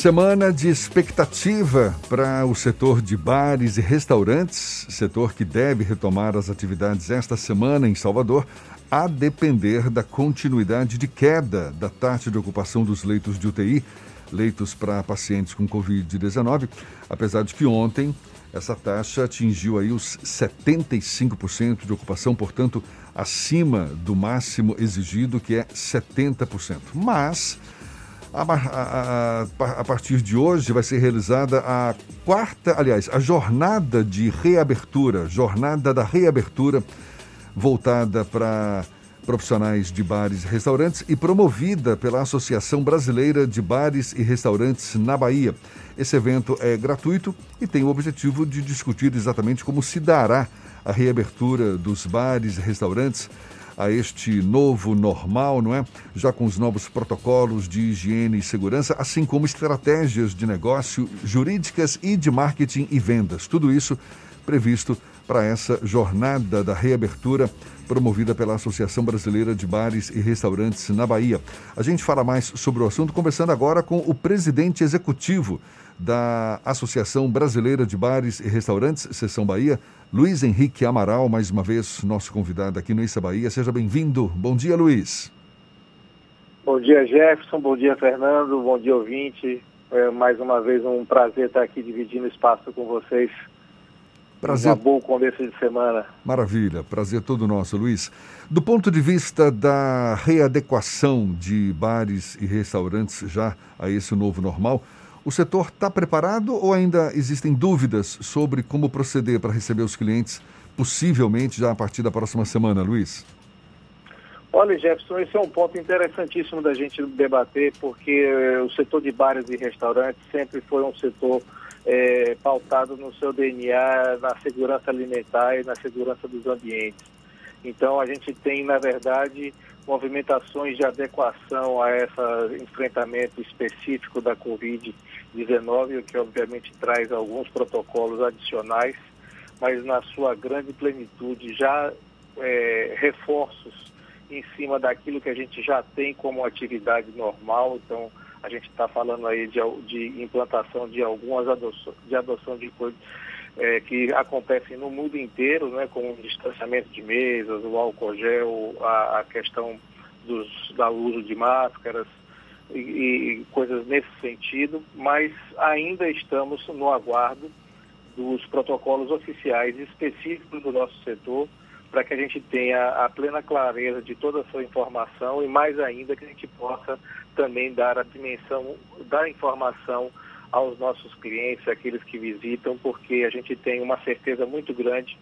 Semana de expectativa para o setor de bares e restaurantes, setor que deve retomar as atividades esta semana em Salvador, a depender da continuidade de queda da taxa de ocupação dos leitos de UTI, leitos para pacientes com Covid-19, apesar de que ontem essa taxa atingiu aí os 75% de ocupação, portanto, acima do máximo exigido, que é 70%. Mas a, a, a, partir de hoje vai ser realizada a quarta, aliás, a jornada de reabertura, jornada da reabertura voltada para profissionais de bares e restaurantes e promovida pela Associação Brasileira de Bares e Restaurantes na Bahia. Esse evento é gratuito e tem o objetivo de discutir exatamente como se dará a reabertura dos bares e restaurantes a este novo normal, não é? Já com os novos protocolos de higiene e segurança, assim como estratégias de negócio jurídicas e de marketing e vendas. Tudo isso previsto para essa jornada da reabertura promovida pela Associação Brasileira de Bares e Restaurantes na Bahia. A gente fala mais sobre o assunto conversando agora com o presidente executivo da Associação Brasileira de Bares e Restaurantes, Seção Bahia, Luiz Henrique Amaral, mais uma vez nosso convidado aqui no Issa Bahia. Seja bem-vindo. Bom dia, Luiz. Bom dia, Jefferson. Bom dia, Fernando. Bom dia, ouvinte. É mais uma vez um prazer estar aqui dividindo espaço com vocês. Prazer. Um bom começo de semana. Maravilha, prazer todo nosso, Luiz. Do ponto de vista da readequação de bares e restaurantes já a esse novo normal, o setor está preparado ou ainda existem dúvidas sobre como proceder para receber os clientes, possivelmente já a partir da próxima semana, Luiz? Olha, Jefferson, esse é um ponto interessantíssimo da gente debater, porque eh, o setor de bares e restaurantes sempre foi um setor é, pautado no seu DNA, na segurança alimentar e na segurança dos ambientes. Então, a gente tem, na verdade, movimentações de adequação a esse enfrentamento específico da Covid-19, o que obviamente traz alguns protocolos adicionais, mas na sua grande plenitude já é, reforços em cima daquilo que a gente já tem como atividade normal. Então, a gente está falando aí de, de, implantação de algumas adoção, de adoção de coisas é, que acontecem no mundo inteiro, né, como o distanciamento de mesas, o álcool gel, a, a questão dos, da uso de máscaras e, e coisas nesse sentido, mas ainda estamos no aguardo dos protocolos oficiais específicos do nosso setor para que a gente tenha a plena clareza de toda essa informação e mais ainda que a gente possa também dar a dimensão da informação aos nossos clientes, aqueles que visitam, porque a gente tem uma certeza muito grande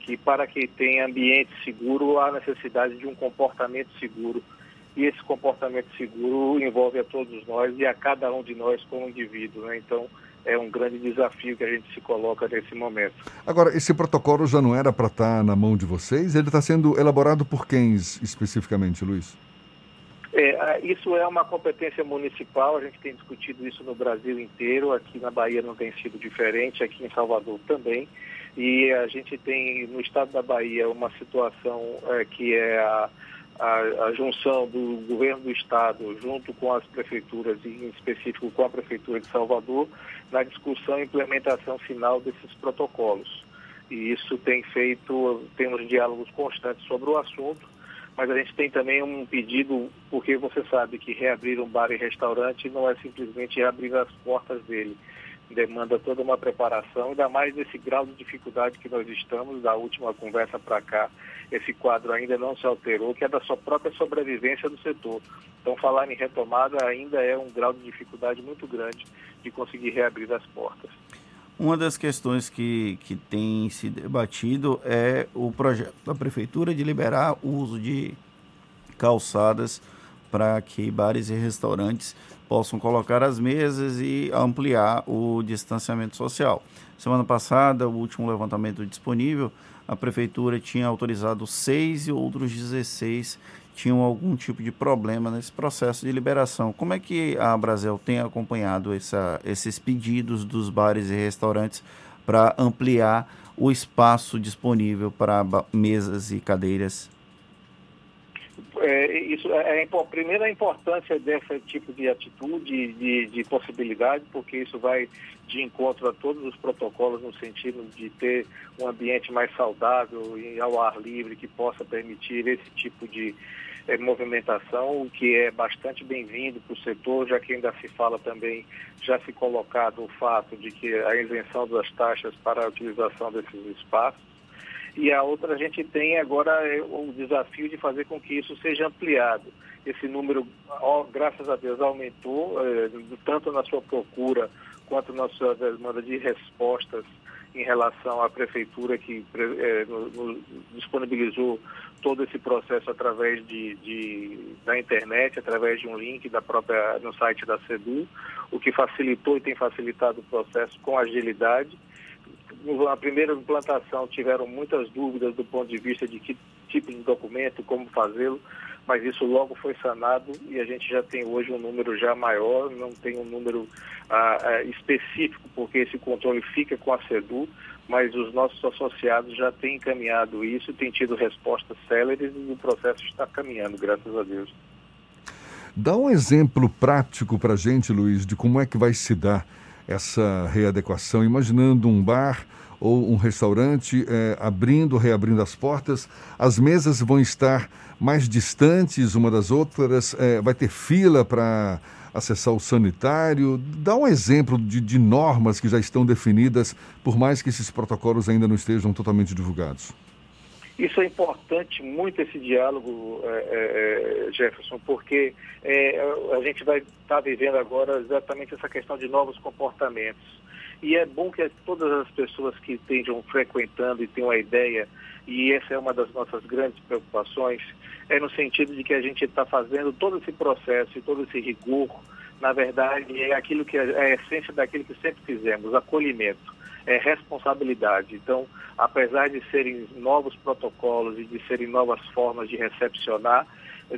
que para que tenha ambiente seguro há necessidade de um comportamento seguro. E esse comportamento seguro envolve a todos nós e a cada um de nós como indivíduo. Né? Então, é um grande desafio que a gente se coloca nesse momento. Agora, esse protocolo já não era para estar na mão de vocês? Ele está sendo elaborado por quem especificamente, Luiz? É, isso é uma competência municipal, a gente tem discutido isso no Brasil inteiro, aqui na Bahia não tem sido diferente, aqui em Salvador também. E a gente tem no estado da Bahia uma situação é, que é a a, a, junção do governo do estado junto com as prefeituras, e em específico com a prefeitura de Salvador, na discussão e implementação final desses protocolos. E isso tem feito, temos diálogos constantes sobre o assunto, mas a gente tem também um pedido, porque você sabe que reabrir um bar e restaurante não é simplesmente reabrir as portas dele demanda toda uma preparação, ainda mais nesse grau de dificuldade que nós estamos, da última conversa para cá, esse quadro ainda não se alterou, que é da sua própria sobrevivência do setor. Então, falar em retomada ainda é um grau de dificuldade muito grande de conseguir reabrir as portas. Uma das questões que, que tem se debatido é o projeto da Prefeitura de liberar o uso de calçadas para que bares e restaurantes possam colocar as mesas e ampliar o distanciamento social. Semana passada, o último levantamento disponível, a prefeitura tinha autorizado seis e outros 16 tinham algum tipo de problema nesse processo de liberação. Como é que a Brasil tem acompanhado essa, esses pedidos dos bares e restaurantes para ampliar o espaço disponível para mesas e cadeiras é, isso é, é, primeiro a importância desse tipo de atitude, de, de possibilidade, porque isso vai de encontro a todos os protocolos no sentido de ter um ambiente mais saudável e ao ar livre que possa permitir esse tipo de é, movimentação, o que é bastante bem-vindo para o setor, já que ainda se fala também, já se colocado o fato de que a isenção das taxas para a utilização desses espaços e a outra a gente tem agora é, o desafio de fazer com que isso seja ampliado. Esse número, graças a Deus, aumentou, é, tanto na sua procura quanto na sua demanda de respostas em relação à prefeitura que é, no, no, disponibilizou todo esse processo através de, de, da internet, através de um link da própria no site da SEDU, o que facilitou e tem facilitado o processo com agilidade na primeira implantação tiveram muitas dúvidas do ponto de vista de que tipo de documento, como fazê-lo, mas isso logo foi sanado e a gente já tem hoje um número já maior, não tem um número ah, ah, específico, porque esse controle fica com a SEDU, mas os nossos associados já têm encaminhado isso, têm tido respostas céleres e o processo está caminhando, graças a Deus. Dá um exemplo prático para a gente, Luiz, de como é que vai se dar essa readequação, imaginando um bar ou um restaurante é, abrindo, reabrindo as portas, as mesas vão estar mais distantes uma das outras, é, vai ter fila para acessar o sanitário. Dá um exemplo de, de normas que já estão definidas, por mais que esses protocolos ainda não estejam totalmente divulgados. Isso é importante, muito esse diálogo, é, é, é Jefferson, porque a gente vai estar tá vivendo agora exatamente essa questão de novos comportamentos. E é bom que todas as pessoas que estejam frequentando e tenham a ideia, e essa é uma das nossas grandes preocupações, é no sentido de que a gente está fazendo todo esse processo e todo esse rigor, na verdade, é aquilo que é a essência daquilo que sempre fizemos, acolhimento é, responsabilidade. Então, apesar de serem novos protocolos e de serem novas formas de recepcionar,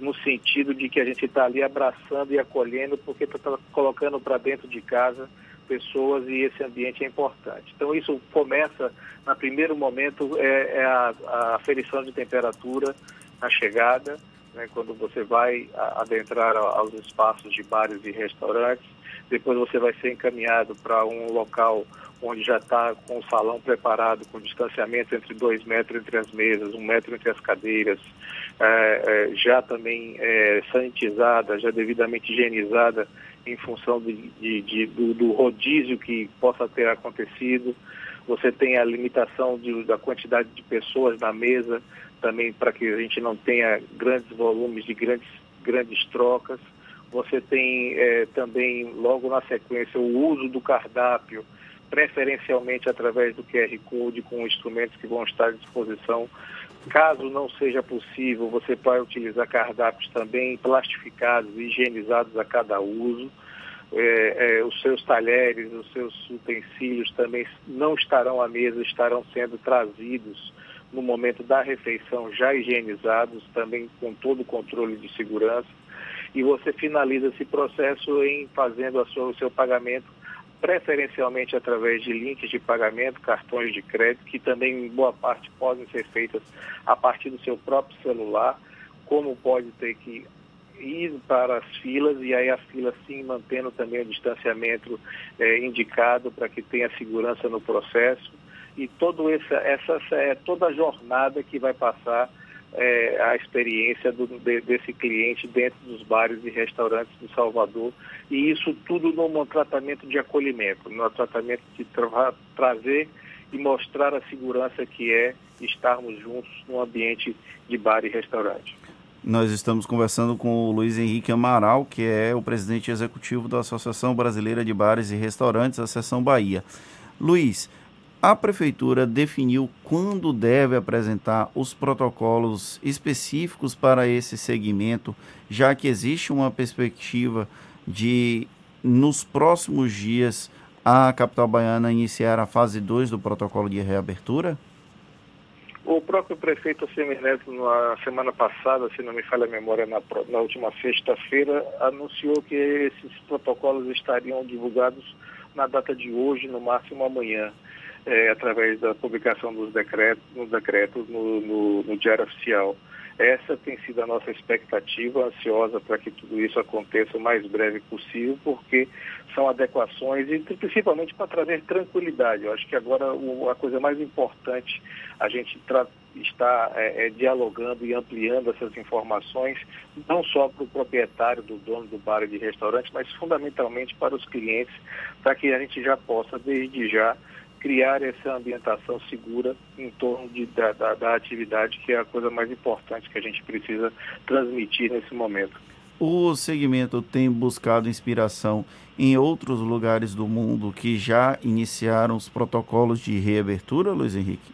no sentido de que a gente está ali abraçando e acolhendo, porque está colocando para dentro de casa pessoas e esse ambiente é importante. Então, isso começa, no primeiro momento, é, é a, a aferição de temperatura na chegada, né, quando você vai adentrar aos espaços de bares e restaurantes. Depois você vai ser encaminhado para um local onde já está com o salão preparado, com distanciamento entre dois metros entre as mesas, um metro entre as cadeiras, é, é, já também é, sanitizada, já devidamente higienizada em função de, de, de, do, do, rodízio que possa ter acontecido. Você tem a limitação da quantidade de pessoas na mesa, também para que a gente não tenha grandes volumes de grandes, grandes trocas. Você tem é, também, logo na sequência, o uso do cardápio, preferencialmente através do QR Code, com instrumentos que vão estar à disposição. Caso não seja possível, você pode utilizar cardápios também plastificados higienizados a cada uso. É, é, os seus talheres, os seus utensílios também não estarão à mesa, estarão sendo trazidos no momento da refeição já higienizados, também com todo o controle de segurança. E você finaliza esse processo em fazendo sua, o seu pagamento preferencialmente através de links de pagamento, cartões de crédito, que também em boa parte podem ser feitas a partir do seu próprio celular, como pode ter que ir para as filas e aí a fila sim mantendo também o distanciamento é, indicado para que tenha segurança no processo e todo essa, é toda a jornada que vai passar é, a experiência do, de, desse cliente dentro dos bares e restaurantes de Salvador. E isso tudo num tratamento de acolhimento, num tratamento de tra trazer e mostrar a segurança que é estarmos juntos num ambiente de bar e restaurante. Nós estamos conversando com o Luiz Henrique Amaral, que é o presidente executivo da Associação Brasileira de Bares e Restaurantes, a Seção Bahia. Luiz, a prefeitura definiu quando deve apresentar os protocolos específicos para esse segmento, já que existe uma perspectiva de, nos próximos dias, a capital baiana iniciar a fase 2 do protocolo de reabertura? O próprio prefeito Semineto, na semana passada, se não me falha a memória, na, na última sexta-feira, anunciou que esses protocolos estariam divulgados na data de hoje, no máximo amanhã é, através da publicação dos decretos, no decretos no, no, no, Diário Oficial. Essa tem sido a nossa expectativa, ansiosa para que tudo isso aconteça o mais breve possível, porque são adequações e principalmente para trazer tranquilidade. Eu acho que agora o, a coisa mais importante a gente está é, é, dialogando e ampliando essas informações, não só para o proprietário, do dono do bar e de restaurante, mas fundamentalmente para os clientes, para que a gente já possa, desde já, criar essa ambientação segura em torno de, da, da, da, atividade, que é a coisa mais importante que a gente precisa transmitir nesse momento. O segmento tem buscado inspiração em outros lugares do mundo que já iniciaram os protocolos de reabertura, Luiz Henrique?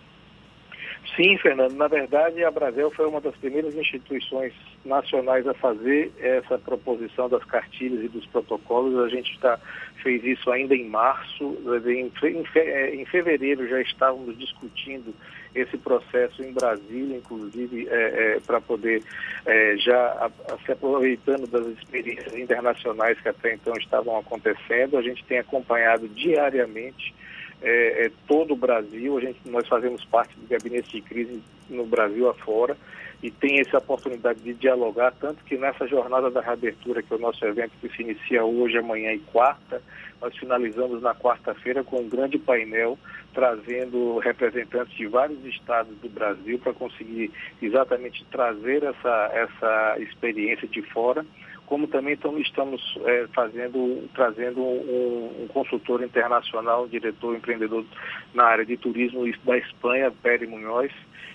Sim, Fernando. Na verdade, a Brasil foi uma das primeiras instituições nacionais a fazer essa proposição das cartilhas e dos protocolos. A gente tá, fez isso ainda em março. Em, é, em fevereiro já estávamos discutindo esse processo em Brasília, inclusive, é, é, para poder é, já a, a, se aproveitando das experiências internacionais que até então estavam acontecendo. A gente tem acompanhado diariamente é, é, todo o Brasil. A gente, nós fazemos parte do gabinete de crise no Brasil afora e tem essa oportunidade de dialogar, tanto que nessa jornada da reabertura, que é o nosso evento que se inicia hoje, amanhã e quarta, nós finalizamos na quarta-feira com um grande painel trazendo representantes de vários estados do Brasil para conseguir exatamente trazer essa, essa experiência de fora como também estamos é, fazendo, trazendo um, um, consultor internacional, um diretor empreendedor na área de turismo da Espanha, Pérez Munhoz,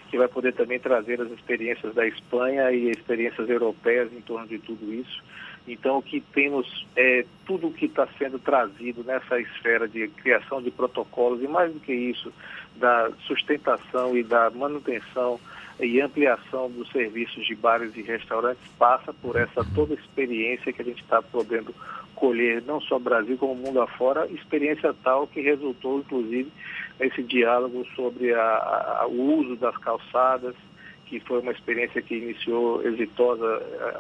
que vai poder também trazer as experiências da Espanha e experiências europeias em torno de tudo isso. Então, o que temos é tudo o que está sendo trazido nessa esfera de criação de protocolos e, mais do que isso, da sustentação e da manutenção e ampliação dos serviços de bares e restaurantes passa por essa toda experiência que a gente está podendo colher, não só Brasil como mundo afora, experiência tal que resultou, inclusive, nesse diálogo sobre a, a, o uso das calçadas, que foi uma experiência que iniciou exitosa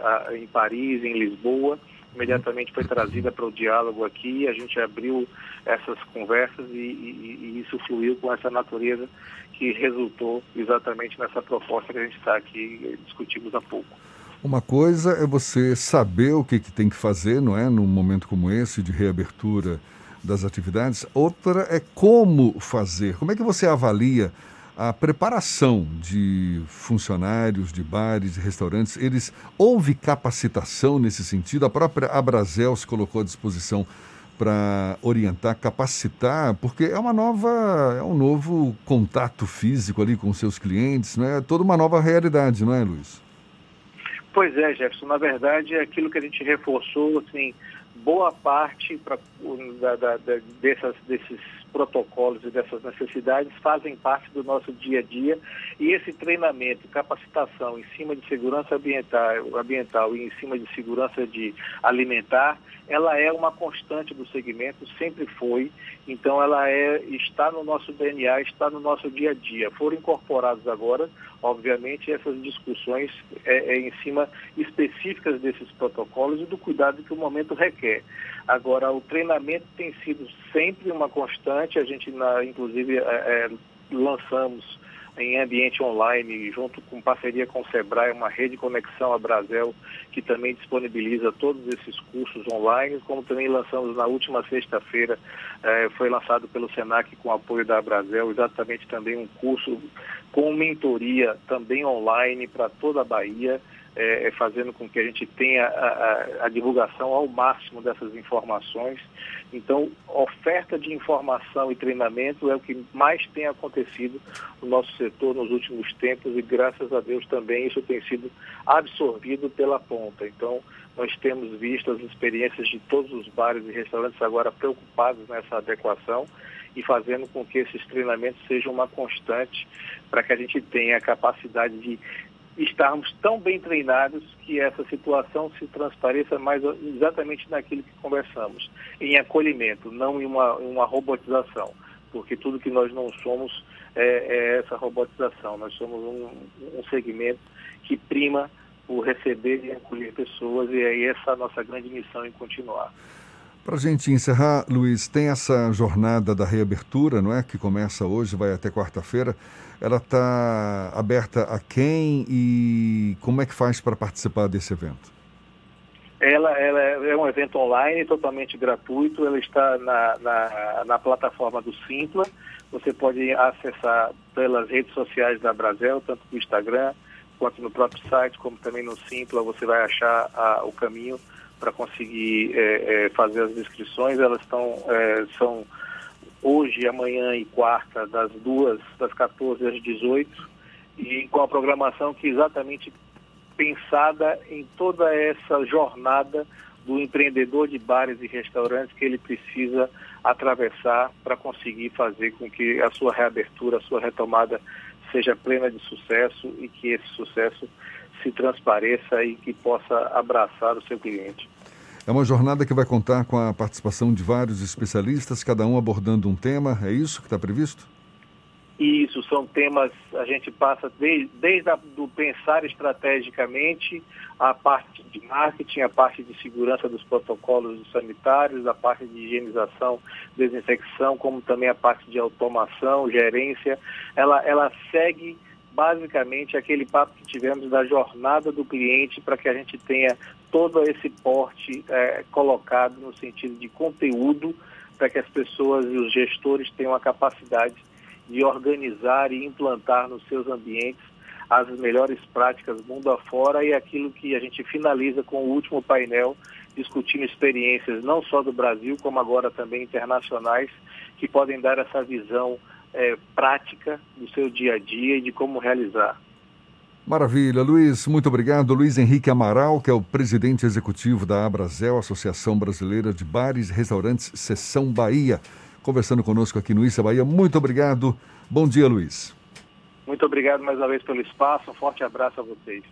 a, em Paris, em Lisboa, imediatamente foi trazida para o diálogo aqui, a gente abriu essas conversas e, e, e, isso fluiu com essa natureza que resultou exatamente nessa proposta que a gente está aqui discutimos há pouco. Uma coisa é você saber o que, que tem que fazer, não é, num momento como esse de reabertura das atividades. Outra é como fazer. Como é que você avalia a preparação de funcionários de bares e restaurantes, eles houve capacitação nesse sentido? A própria Abrazel se colocou à disposição para orientar, capacitar, porque é uma nova, é um novo contato físico ali com seus clientes, não é? Toda uma nova realidade, não é, Luiz? Pois é, Jefferson. Na verdade, é aquilo que a gente reforçou, assim, boa parte pra, da, da, da, dessas, desses protocolos e dessas necessidades fazem parte do nosso dia a dia e esse treinamento, capacitação em cima de segurança ambiental, ambiental e em cima de segurança de alimentar, ela é uma constante do segmento, sempre foi, então ela é, está no nosso DNA, está no nosso dia a dia. Foram incorporados agora, obviamente, essas discussões é, é em cima específicas desses protocolos e do cuidado que o momento requer. Agora, o treinamento tem sido sempre uma constante, a gente, na, inclusive, é, é, lançamos em ambiente online, junto com parceria com o Sebrae, uma rede de conexão a Brasil, que também disponibiliza todos esses cursos online, como também lançamos na última sexta-feira, eh, foi lançado pelo SENAC com apoio da Brasil, exatamente também um curso com mentoria também online para toda a Bahia, é, é, fazendo com que a gente tenha a, a, a, divulgação ao máximo dessas informações. Então, oferta de informação e treinamento é o que mais tem acontecido no nosso setor nos últimos tempos e, graças a Deus, também isso tem sido absorvido pela ponta. Então, nós temos visto as experiências de todos os bares e restaurantes agora preocupados nessa adequação e fazendo com que esses treinamentos sejam uma constante para que a gente tenha a capacidade de estarmos tão bem treinados que essa situação se transpareça mais exatamente naquilo que conversamos, em acolhimento, não em uma, uma robotização, porque tudo que nós não somos é, é essa robotização. Nós somos um, um segmento que prima o receber e acolher pessoas e é essa a nossa grande missão em continuar. Para a gente encerrar, Luiz, tem essa jornada da reabertura, não é? Que começa hoje, vai até quarta-feira. Ela está aberta a quem e como é que faz para participar desse evento? Ela, ela, é um evento online, totalmente gratuito. Ela está na, na, na, plataforma do Simpla. Você pode acessar pelas redes sociais da Brasel, tanto no Instagram quanto no próprio site, como também no Simpla. Você vai achar a, o caminho para conseguir é, é, fazer as inscrições. Elas estão é, são hoje, amanhã e quarta, das duas, das 14 às 18, e com a programação que exatamente pensada em toda essa jornada do empreendedor de bares e restaurantes que ele precisa atravessar para conseguir fazer com que a sua reabertura, a sua retomada seja plena de sucesso e que esse sucesso se transpareça e que possa abraçar o seu cliente. É uma jornada que vai contar com a participação de vários especialistas, cada um abordando um tema, é isso que está previsto? Isso, são temas, a gente passa desde, desde a, do pensar estrategicamente, a parte de marketing, a parte de segurança dos protocolos sanitários, a parte de higienização, desinfecção, como também a parte de automação, gerência. Ela, ela segue basicamente aquele papo que tivemos da jornada do cliente para que a gente tenha todo esse porte é, colocado no sentido de conteúdo para que as pessoas e os gestores tenham a capacidade de organizar e implantar nos seus ambientes as melhores práticas mundo afora e aquilo que a gente finaliza com o último painel discutindo experiências não só do Brasil, como agora também internacionais, que podem dar essa visão é, prática do seu dia a dia e de como realizar. Maravilha, Luiz, muito obrigado. Luiz Henrique Amaral, que é o presidente executivo da Abrazel, Associação Brasileira de Bares e Restaurantes, Seção Bahia conversando conosco aqui no Issa Bahia. Muito obrigado. Bom dia, Luiz. Muito obrigado mais uma vez pelo espaço. Um forte abraço a vocês.